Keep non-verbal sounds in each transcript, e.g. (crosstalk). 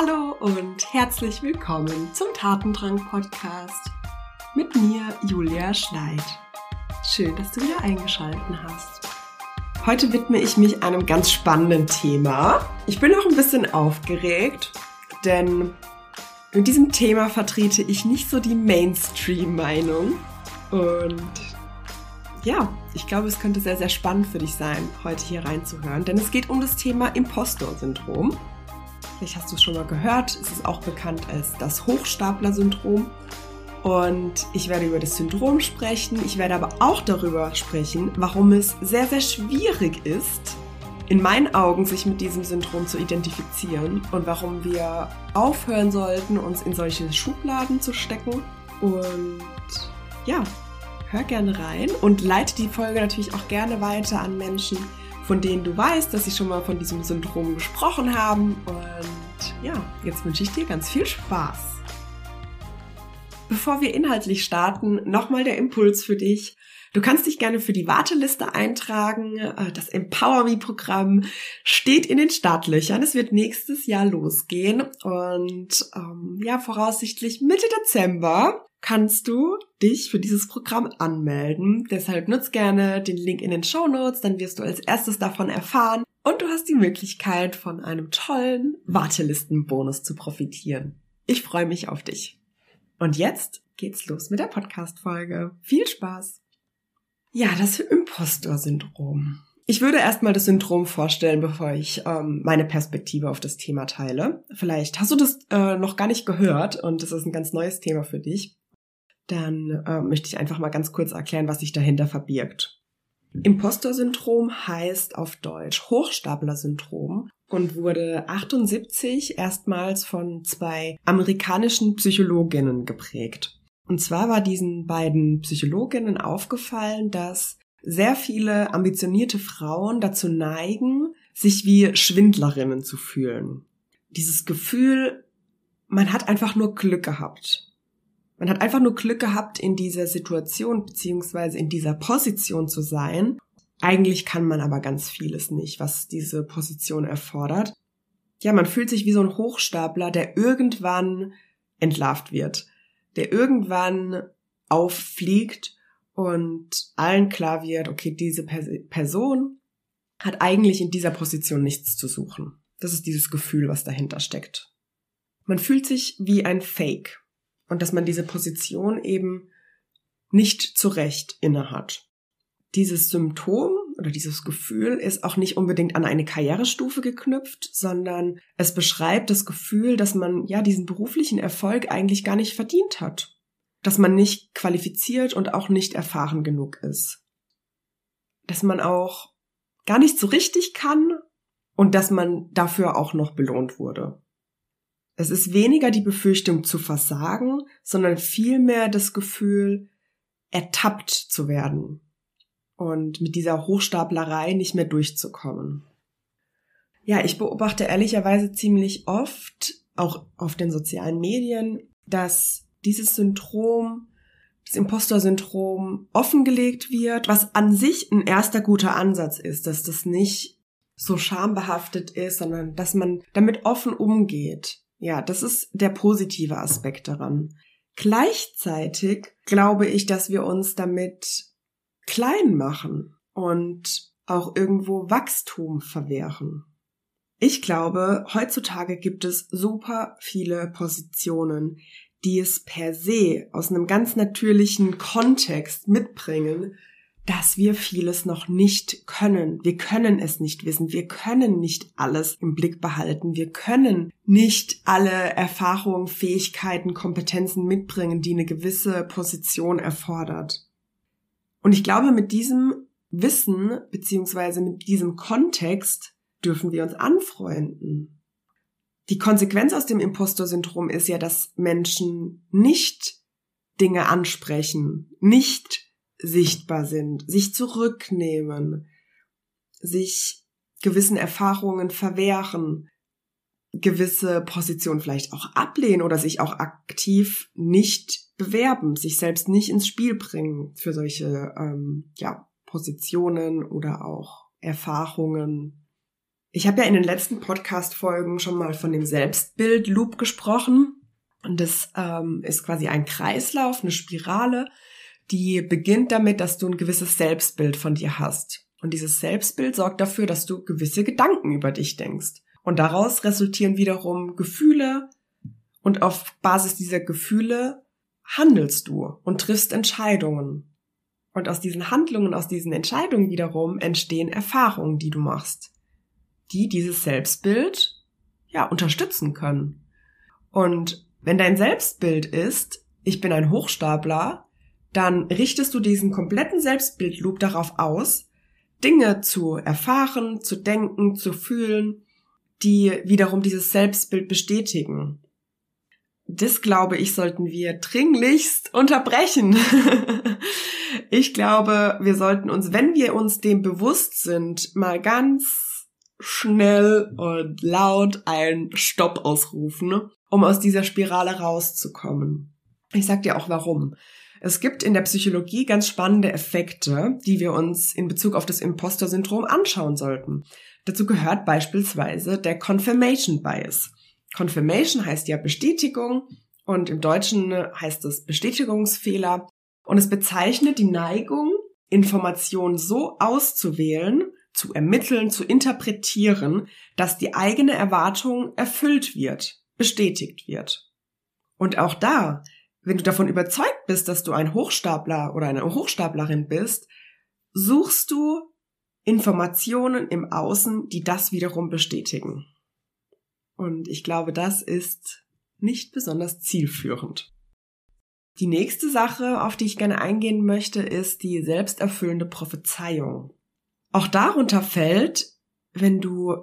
Hallo und herzlich willkommen zum Tatendrang Podcast mit mir Julia Schleid. Schön, dass du wieder eingeschalten hast. Heute widme ich mich einem ganz spannenden Thema. Ich bin auch ein bisschen aufgeregt, denn in diesem Thema vertrete ich nicht so die Mainstream-Meinung. Und ja, ich glaube, es könnte sehr, sehr spannend für dich sein, heute hier reinzuhören, denn es geht um das Thema Impostor-Syndrom. Vielleicht hast du es schon mal gehört. Es ist auch bekannt als das Hochstapler-Syndrom. Und ich werde über das Syndrom sprechen. Ich werde aber auch darüber sprechen, warum es sehr, sehr schwierig ist, in meinen Augen sich mit diesem Syndrom zu identifizieren und warum wir aufhören sollten, uns in solche Schubladen zu stecken. Und ja, hör gerne rein und leite die Folge natürlich auch gerne weiter an Menschen, von denen du weißt, dass sie schon mal von diesem Syndrom gesprochen haben. Und ja, jetzt wünsche ich dir ganz viel Spaß. Bevor wir inhaltlich starten, nochmal der Impuls für dich. Du kannst dich gerne für die Warteliste eintragen. Das Empower Me Programm steht in den Startlöchern. Es wird nächstes Jahr losgehen und ähm, ja, voraussichtlich Mitte Dezember kannst du dich für dieses Programm anmelden. Deshalb nutz gerne den Link in den Show Notes, dann wirst du als erstes davon erfahren und du hast die Möglichkeit, von einem tollen Wartelistenbonus zu profitieren. Ich freue mich auf dich. Und jetzt geht's los mit der Podcast-Folge. Viel Spaß! Ja, das Impostor-Syndrom. Ich würde erstmal das Syndrom vorstellen, bevor ich ähm, meine Perspektive auf das Thema teile. Vielleicht hast du das äh, noch gar nicht gehört und das ist ein ganz neues Thema für dich dann äh, möchte ich einfach mal ganz kurz erklären, was sich dahinter verbirgt. Impostor-Syndrom heißt auf Deutsch Hochstapler-Syndrom und wurde 78 erstmals von zwei amerikanischen Psychologinnen geprägt. Und zwar war diesen beiden Psychologinnen aufgefallen, dass sehr viele ambitionierte Frauen dazu neigen, sich wie Schwindlerinnen zu fühlen. Dieses Gefühl, man hat einfach nur Glück gehabt. Man hat einfach nur Glück gehabt, in dieser Situation beziehungsweise in dieser Position zu sein. Eigentlich kann man aber ganz vieles nicht, was diese Position erfordert. Ja, man fühlt sich wie so ein Hochstapler, der irgendwann entlarvt wird, der irgendwann auffliegt und allen klar wird, okay, diese Person hat eigentlich in dieser Position nichts zu suchen. Das ist dieses Gefühl, was dahinter steckt. Man fühlt sich wie ein Fake und dass man diese Position eben nicht zurecht innehat. Dieses Symptom oder dieses Gefühl ist auch nicht unbedingt an eine Karrierestufe geknüpft, sondern es beschreibt das Gefühl, dass man ja diesen beruflichen Erfolg eigentlich gar nicht verdient hat. Dass man nicht qualifiziert und auch nicht erfahren genug ist. Dass man auch gar nicht so richtig kann und dass man dafür auch noch belohnt wurde. Es ist weniger die Befürchtung zu versagen, sondern vielmehr das Gefühl, ertappt zu werden und mit dieser Hochstaplerei nicht mehr durchzukommen. Ja, ich beobachte ehrlicherweise ziemlich oft, auch auf den sozialen Medien, dass dieses Syndrom, das Impostor-Syndrom offengelegt wird, was an sich ein erster guter Ansatz ist, dass das nicht so schambehaftet ist, sondern dass man damit offen umgeht ja, das ist der positive Aspekt daran. Gleichzeitig glaube ich, dass wir uns damit klein machen und auch irgendwo Wachstum verwehren. Ich glaube, heutzutage gibt es super viele Positionen, die es per se aus einem ganz natürlichen Kontext mitbringen, dass wir vieles noch nicht können. Wir können es nicht wissen. Wir können nicht alles im Blick behalten. Wir können nicht alle Erfahrungen, Fähigkeiten, Kompetenzen mitbringen, die eine gewisse Position erfordert. Und ich glaube, mit diesem Wissen beziehungsweise mit diesem Kontext dürfen wir uns anfreunden. Die Konsequenz aus dem Impostor-Syndrom ist ja, dass Menschen nicht Dinge ansprechen, nicht sichtbar sind, sich zurücknehmen, sich gewissen Erfahrungen verwehren, gewisse Positionen vielleicht auch ablehnen oder sich auch aktiv nicht bewerben, sich selbst nicht ins Spiel bringen für solche ähm, ja, Positionen oder auch Erfahrungen. Ich habe ja in den letzten Podcast-Folgen schon mal von dem Selbstbild-Loop gesprochen. Und das ähm, ist quasi ein Kreislauf, eine Spirale, die beginnt damit, dass du ein gewisses Selbstbild von dir hast. Und dieses Selbstbild sorgt dafür, dass du gewisse Gedanken über dich denkst. Und daraus resultieren wiederum Gefühle. Und auf Basis dieser Gefühle handelst du und triffst Entscheidungen. Und aus diesen Handlungen, aus diesen Entscheidungen wiederum entstehen Erfahrungen, die du machst, die dieses Selbstbild ja unterstützen können. Und wenn dein Selbstbild ist, ich bin ein Hochstapler, dann richtest du diesen kompletten Selbstbildloop darauf aus, Dinge zu erfahren, zu denken, zu fühlen, die wiederum dieses Selbstbild bestätigen. Das glaube ich, sollten wir dringlichst unterbrechen. (laughs) ich glaube, wir sollten uns, wenn wir uns dem bewusst sind, mal ganz schnell und laut einen Stopp ausrufen, um aus dieser Spirale rauszukommen. Ich sag dir auch warum. Es gibt in der Psychologie ganz spannende Effekte, die wir uns in Bezug auf das Imposter-Syndrom anschauen sollten. Dazu gehört beispielsweise der Confirmation Bias. Confirmation heißt ja Bestätigung und im Deutschen heißt es Bestätigungsfehler und es bezeichnet die Neigung, Informationen so auszuwählen, zu ermitteln, zu interpretieren, dass die eigene Erwartung erfüllt wird, bestätigt wird. Und auch da wenn du davon überzeugt bist, dass du ein Hochstapler oder eine Hochstaplerin bist, suchst du Informationen im Außen, die das wiederum bestätigen. Und ich glaube, das ist nicht besonders zielführend. Die nächste Sache, auf die ich gerne eingehen möchte, ist die selbsterfüllende Prophezeiung. Auch darunter fällt, wenn du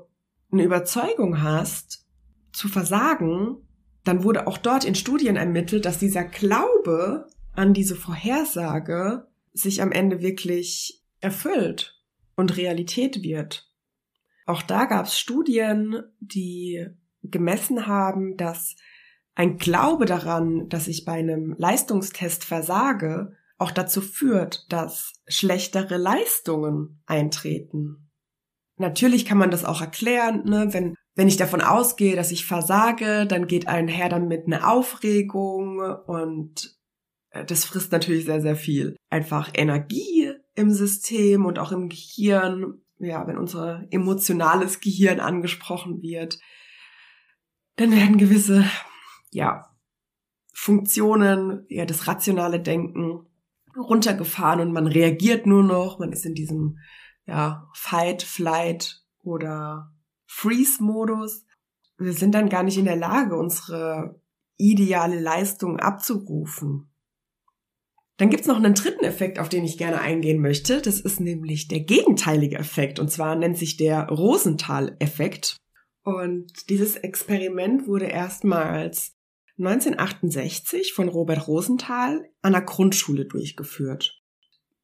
eine Überzeugung hast, zu versagen, dann wurde auch dort in Studien ermittelt, dass dieser Glaube an diese Vorhersage sich am Ende wirklich erfüllt und Realität wird. Auch da gab es Studien, die gemessen haben, dass ein Glaube daran, dass ich bei einem Leistungstest versage, auch dazu führt, dass schlechtere Leistungen eintreten. Natürlich kann man das auch erklären, ne? wenn wenn ich davon ausgehe, dass ich versage, dann geht einher damit eine Aufregung und äh, das frisst natürlich sehr, sehr viel. Einfach Energie im System und auch im Gehirn. Ja, wenn unser emotionales Gehirn angesprochen wird, dann werden gewisse, ja, Funktionen, ja, das rationale Denken runtergefahren und man reagiert nur noch, man ist in diesem, ja, Fight, Flight oder Freeze-Modus. Wir sind dann gar nicht in der Lage, unsere ideale Leistung abzurufen. Dann gibt's noch einen dritten Effekt, auf den ich gerne eingehen möchte. Das ist nämlich der gegenteilige Effekt. Und zwar nennt sich der Rosenthal-Effekt. Und dieses Experiment wurde erstmals 1968 von Robert Rosenthal an der Grundschule durchgeführt.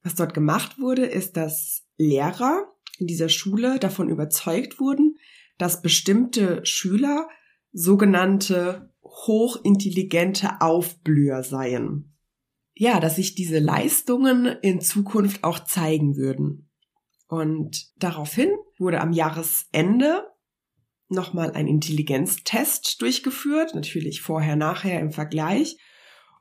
Was dort gemacht wurde, ist, dass Lehrer in dieser Schule davon überzeugt wurden, dass bestimmte Schüler sogenannte hochintelligente Aufblüher seien. Ja, dass sich diese Leistungen in Zukunft auch zeigen würden. Und daraufhin wurde am Jahresende nochmal ein Intelligenztest durchgeführt, natürlich vorher, nachher im Vergleich.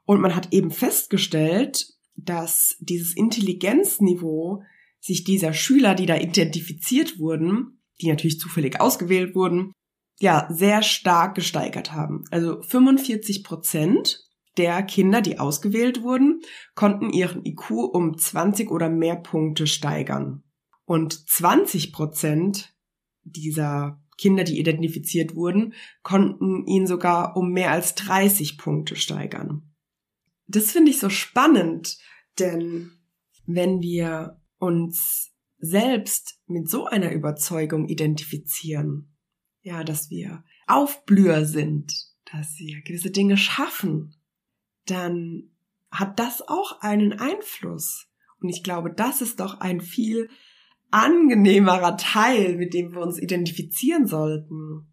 Und man hat eben festgestellt, dass dieses Intelligenzniveau sich dieser Schüler, die da identifiziert wurden, die natürlich zufällig ausgewählt wurden, ja, sehr stark gesteigert haben. Also 45 Prozent der Kinder, die ausgewählt wurden, konnten ihren IQ um 20 oder mehr Punkte steigern. Und 20 Prozent dieser Kinder, die identifiziert wurden, konnten ihn sogar um mehr als 30 Punkte steigern. Das finde ich so spannend, denn wenn wir uns selbst mit so einer Überzeugung identifizieren, ja, dass wir Aufblüher sind, dass wir gewisse Dinge schaffen, dann hat das auch einen Einfluss. Und ich glaube, das ist doch ein viel angenehmerer Teil, mit dem wir uns identifizieren sollten.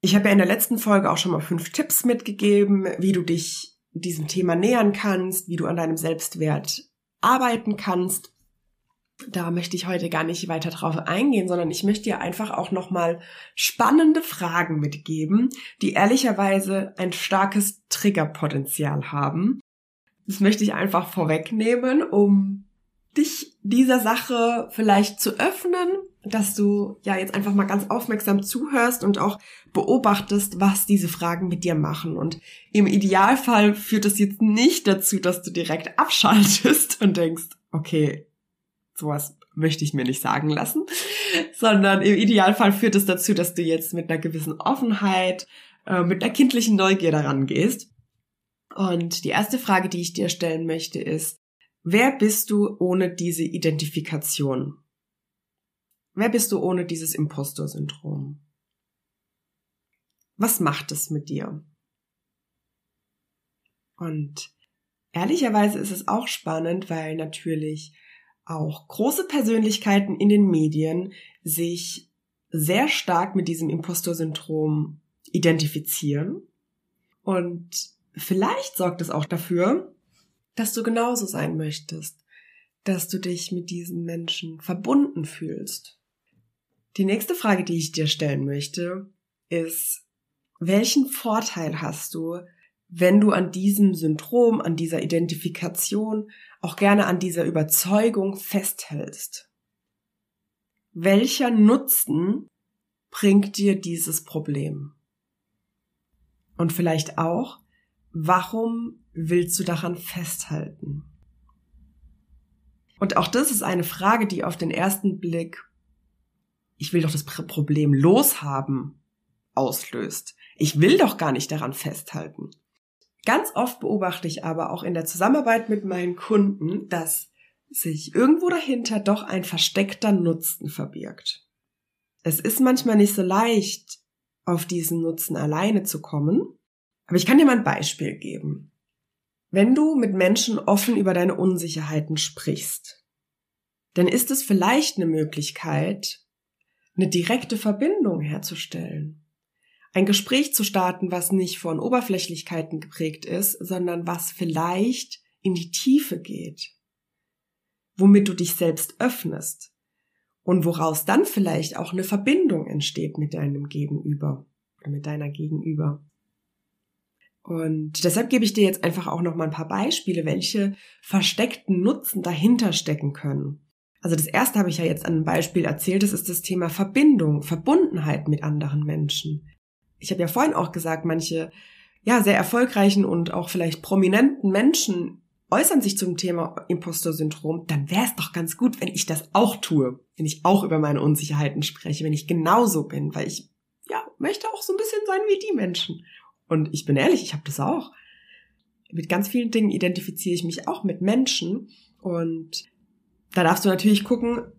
Ich habe ja in der letzten Folge auch schon mal fünf Tipps mitgegeben, wie du dich diesem Thema nähern kannst, wie du an deinem Selbstwert arbeiten kannst. Da möchte ich heute gar nicht weiter drauf eingehen, sondern ich möchte dir einfach auch nochmal spannende Fragen mitgeben, die ehrlicherweise ein starkes Triggerpotenzial haben. Das möchte ich einfach vorwegnehmen, um dich dieser Sache vielleicht zu öffnen, dass du ja jetzt einfach mal ganz aufmerksam zuhörst und auch beobachtest, was diese Fragen mit dir machen. Und im Idealfall führt es jetzt nicht dazu, dass du direkt abschaltest und denkst, okay, sowas möchte ich mir nicht sagen lassen, sondern im Idealfall führt es dazu, dass du jetzt mit einer gewissen Offenheit, äh, mit einer kindlichen Neugier daran gehst. Und die erste Frage, die ich dir stellen möchte, ist, wer bist du ohne diese Identifikation? Wer bist du ohne dieses Impostor-Syndrom? Was macht es mit dir? Und ehrlicherweise ist es auch spannend, weil natürlich auch große Persönlichkeiten in den Medien sich sehr stark mit diesem Impostor-Syndrom identifizieren. Und vielleicht sorgt es auch dafür, dass du genauso sein möchtest, dass du dich mit diesen Menschen verbunden fühlst. Die nächste Frage, die ich dir stellen möchte, ist, welchen Vorteil hast du, wenn du an diesem Syndrom, an dieser Identifikation, auch gerne an dieser Überzeugung festhältst. Welcher Nutzen bringt dir dieses Problem? Und vielleicht auch, warum willst du daran festhalten? Und auch das ist eine Frage, die auf den ersten Blick, ich will doch das Problem loshaben, auslöst. Ich will doch gar nicht daran festhalten. Ganz oft beobachte ich aber auch in der Zusammenarbeit mit meinen Kunden, dass sich irgendwo dahinter doch ein versteckter Nutzen verbirgt. Es ist manchmal nicht so leicht, auf diesen Nutzen alleine zu kommen, aber ich kann dir mal ein Beispiel geben. Wenn du mit Menschen offen über deine Unsicherheiten sprichst, dann ist es vielleicht eine Möglichkeit, eine direkte Verbindung herzustellen ein Gespräch zu starten, was nicht von Oberflächlichkeiten geprägt ist, sondern was vielleicht in die Tiefe geht, womit du dich selbst öffnest und woraus dann vielleicht auch eine Verbindung entsteht mit deinem Gegenüber oder mit deiner Gegenüber. Und deshalb gebe ich dir jetzt einfach auch noch mal ein paar Beispiele, welche versteckten Nutzen dahinter stecken können. Also das erste habe ich ja jetzt an einem Beispiel erzählt, das ist das Thema Verbindung, Verbundenheit mit anderen Menschen ich habe ja vorhin auch gesagt, manche ja sehr erfolgreichen und auch vielleicht prominenten Menschen äußern sich zum Thema Impostor-Syndrom, dann wäre es doch ganz gut, wenn ich das auch tue, wenn ich auch über meine Unsicherheiten spreche, wenn ich genauso bin, weil ich ja möchte auch so ein bisschen sein wie die Menschen. Und ich bin ehrlich, ich habe das auch. Mit ganz vielen Dingen identifiziere ich mich auch mit Menschen und da darfst du natürlich gucken,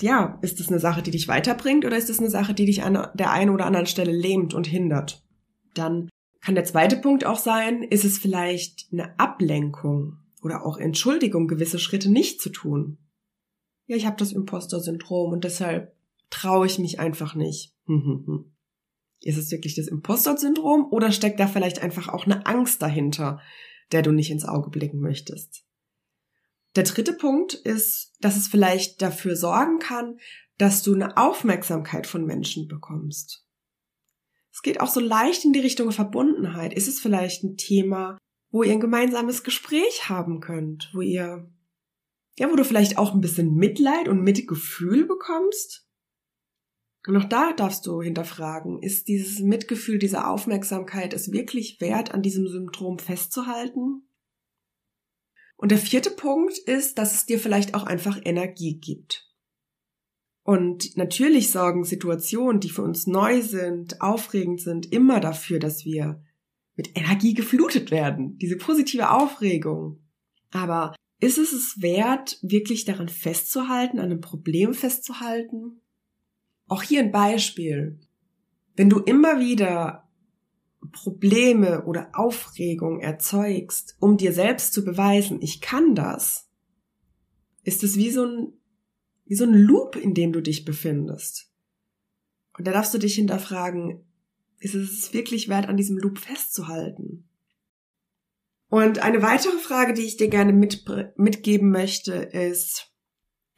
ja, ist das eine Sache, die dich weiterbringt oder ist das eine Sache, die dich an der einen oder anderen Stelle lähmt und hindert? Dann kann der zweite Punkt auch sein, ist es vielleicht eine Ablenkung oder auch Entschuldigung, gewisse Schritte nicht zu tun? Ja, ich habe das Imposter-Syndrom und deshalb traue ich mich einfach nicht. ist es wirklich das Imposter-Syndrom oder steckt da vielleicht einfach auch eine Angst dahinter, der du nicht ins Auge blicken möchtest? Der dritte Punkt ist, dass es vielleicht dafür sorgen kann, dass du eine Aufmerksamkeit von Menschen bekommst. Es geht auch so leicht in die Richtung Verbundenheit. Ist es vielleicht ein Thema, wo ihr ein gemeinsames Gespräch haben könnt, wo ihr, ja, wo du vielleicht auch ein bisschen Mitleid und Mitgefühl bekommst? Und auch da darfst du hinterfragen, ist dieses Mitgefühl, diese Aufmerksamkeit es wirklich wert, an diesem Syndrom festzuhalten? Und der vierte Punkt ist, dass es dir vielleicht auch einfach Energie gibt. Und natürlich sorgen Situationen, die für uns neu sind, aufregend sind, immer dafür, dass wir mit Energie geflutet werden. Diese positive Aufregung. Aber ist es es wert, wirklich daran festzuhalten, an einem Problem festzuhalten? Auch hier ein Beispiel. Wenn du immer wieder Probleme oder Aufregung erzeugst, um dir selbst zu beweisen, ich kann das, ist es wie so ein, wie so ein Loop, in dem du dich befindest. Und da darfst du dich hinterfragen, ist es wirklich wert, an diesem Loop festzuhalten? Und eine weitere Frage, die ich dir gerne mit, mitgeben möchte, ist,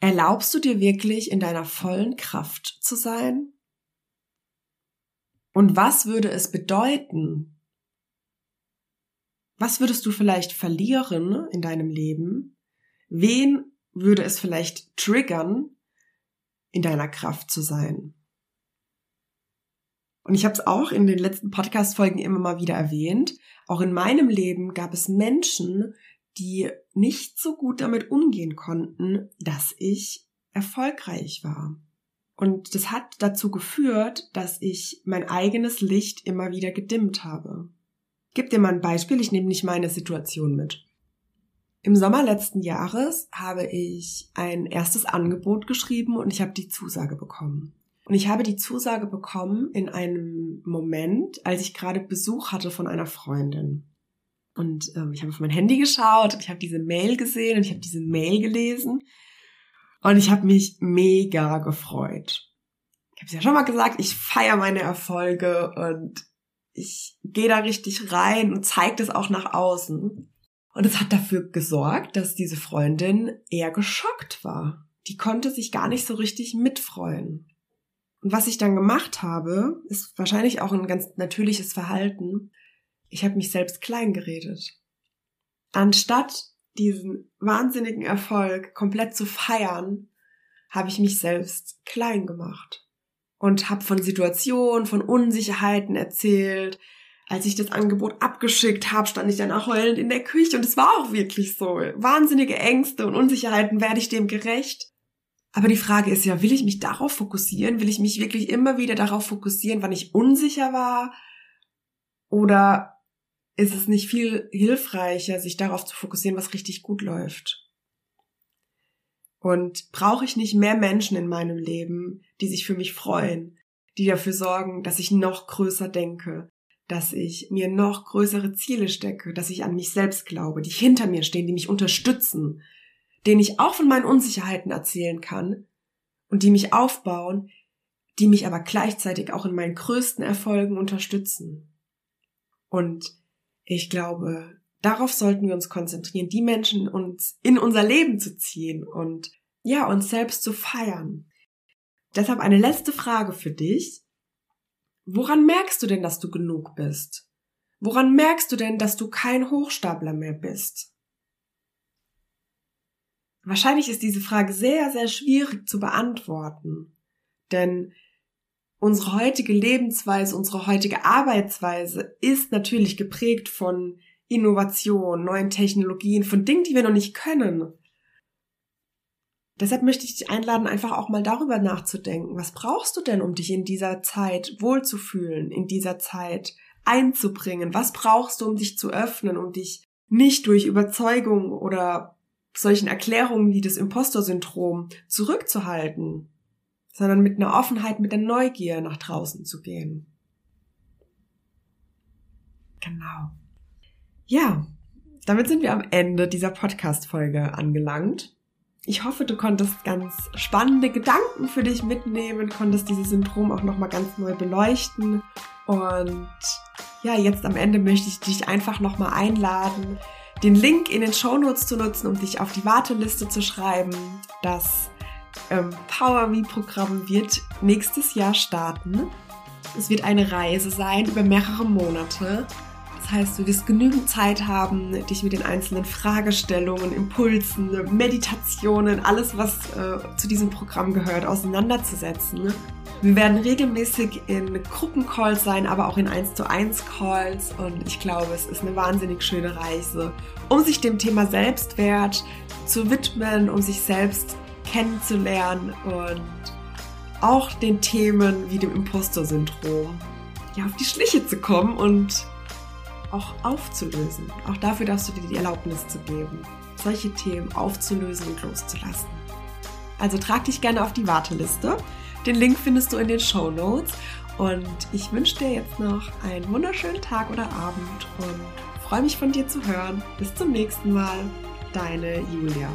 Erlaubst du dir wirklich in deiner vollen Kraft zu sein? Und was würde es bedeuten? Was würdest du vielleicht verlieren in deinem Leben? Wen würde es vielleicht triggern, in deiner Kraft zu sein? Und ich habe es auch in den letzten Podcast-Folgen immer mal wieder erwähnt. Auch in meinem Leben gab es Menschen, die nicht so gut damit umgehen konnten, dass ich erfolgreich war. Und das hat dazu geführt, dass ich mein eigenes Licht immer wieder gedimmt habe. Gib dir mal ein Beispiel, ich nehme nicht meine Situation mit. Im Sommer letzten Jahres habe ich ein erstes Angebot geschrieben und ich habe die Zusage bekommen. Und ich habe die Zusage bekommen in einem Moment, als ich gerade Besuch hatte von einer Freundin. Und ähm, ich habe auf mein Handy geschaut, ich habe diese Mail gesehen und ich habe diese Mail gelesen. Und ich habe mich mega gefreut. Ich habe es ja schon mal gesagt, ich feiere meine Erfolge und ich gehe da richtig rein und zeige das auch nach außen. Und es hat dafür gesorgt, dass diese Freundin eher geschockt war. Die konnte sich gar nicht so richtig mitfreuen. Und was ich dann gemacht habe, ist wahrscheinlich auch ein ganz natürliches Verhalten ich habe mich selbst klein geredet. Anstatt diesen wahnsinnigen Erfolg komplett zu feiern, habe ich mich selbst klein gemacht und habe von Situationen, von Unsicherheiten erzählt. Als ich das Angebot abgeschickt habe, stand ich dann auch heulend in der Küche und es war auch wirklich so. Wahnsinnige Ängste und Unsicherheiten, werde ich dem gerecht? Aber die Frage ist ja, will ich mich darauf fokussieren? Will ich mich wirklich immer wieder darauf fokussieren, wann ich unsicher war? Oder ist es nicht viel hilfreicher, sich darauf zu fokussieren, was richtig gut läuft? Und brauche ich nicht mehr Menschen in meinem Leben, die sich für mich freuen, die dafür sorgen, dass ich noch größer denke, dass ich mir noch größere Ziele stecke, dass ich an mich selbst glaube, die hinter mir stehen, die mich unterstützen, denen ich auch von meinen Unsicherheiten erzählen kann und die mich aufbauen, die mich aber gleichzeitig auch in meinen größten Erfolgen unterstützen. Und ich glaube, darauf sollten wir uns konzentrieren, die Menschen uns in unser Leben zu ziehen und ja, uns selbst zu feiern. Deshalb eine letzte Frage für dich. Woran merkst du denn, dass du genug bist? Woran merkst du denn, dass du kein Hochstapler mehr bist? Wahrscheinlich ist diese Frage sehr, sehr schwierig zu beantworten. Denn unsere heutige Lebensweise, unsere heutige Arbeitsweise ist natürlich geprägt von Innovation, neuen Technologien, von Dingen, die wir noch nicht können. Deshalb möchte ich dich einladen, einfach auch mal darüber nachzudenken. Was brauchst du denn, um dich in dieser Zeit wohlzufühlen, in dieser Zeit einzubringen? Was brauchst du, um dich zu öffnen, um dich nicht durch Überzeugung oder solchen Erklärungen wie das Impostor-Syndrom zurückzuhalten? Sondern mit einer Offenheit, mit der Neugier nach draußen zu gehen. Genau. Ja, damit sind wir am Ende dieser Podcast-Folge angelangt. Ich hoffe, du konntest ganz spannende Gedanken für dich mitnehmen, konntest dieses Syndrom auch nochmal ganz neu beleuchten. Und ja, jetzt am Ende möchte ich dich einfach nochmal einladen, den Link in den Show Notes zu nutzen, um dich auf die Warteliste zu schreiben. Das ähm, Power Me Programm wird nächstes Jahr starten. Es wird eine Reise sein über mehrere Monate. Das heißt, du wirst genügend Zeit haben, dich mit den einzelnen Fragestellungen, Impulsen, Meditationen, alles, was äh, zu diesem Programm gehört, auseinanderzusetzen. Wir werden regelmäßig in Gruppencalls sein, aber auch in 1 zu 1 Calls und ich glaube, es ist eine wahnsinnig schöne Reise, um sich dem Thema Selbstwert zu widmen, um sich selbst kennenzulernen und auch den Themen wie dem Imposter-Syndrom ja, auf die Schliche zu kommen und auch aufzulösen. Auch dafür darfst du dir die Erlaubnis zu geben, solche Themen aufzulösen und loszulassen. Also trag dich gerne auf die Warteliste. Den Link findest du in den Show Notes. Und ich wünsche dir jetzt noch einen wunderschönen Tag oder Abend und freue mich von dir zu hören. Bis zum nächsten Mal. Deine Julia.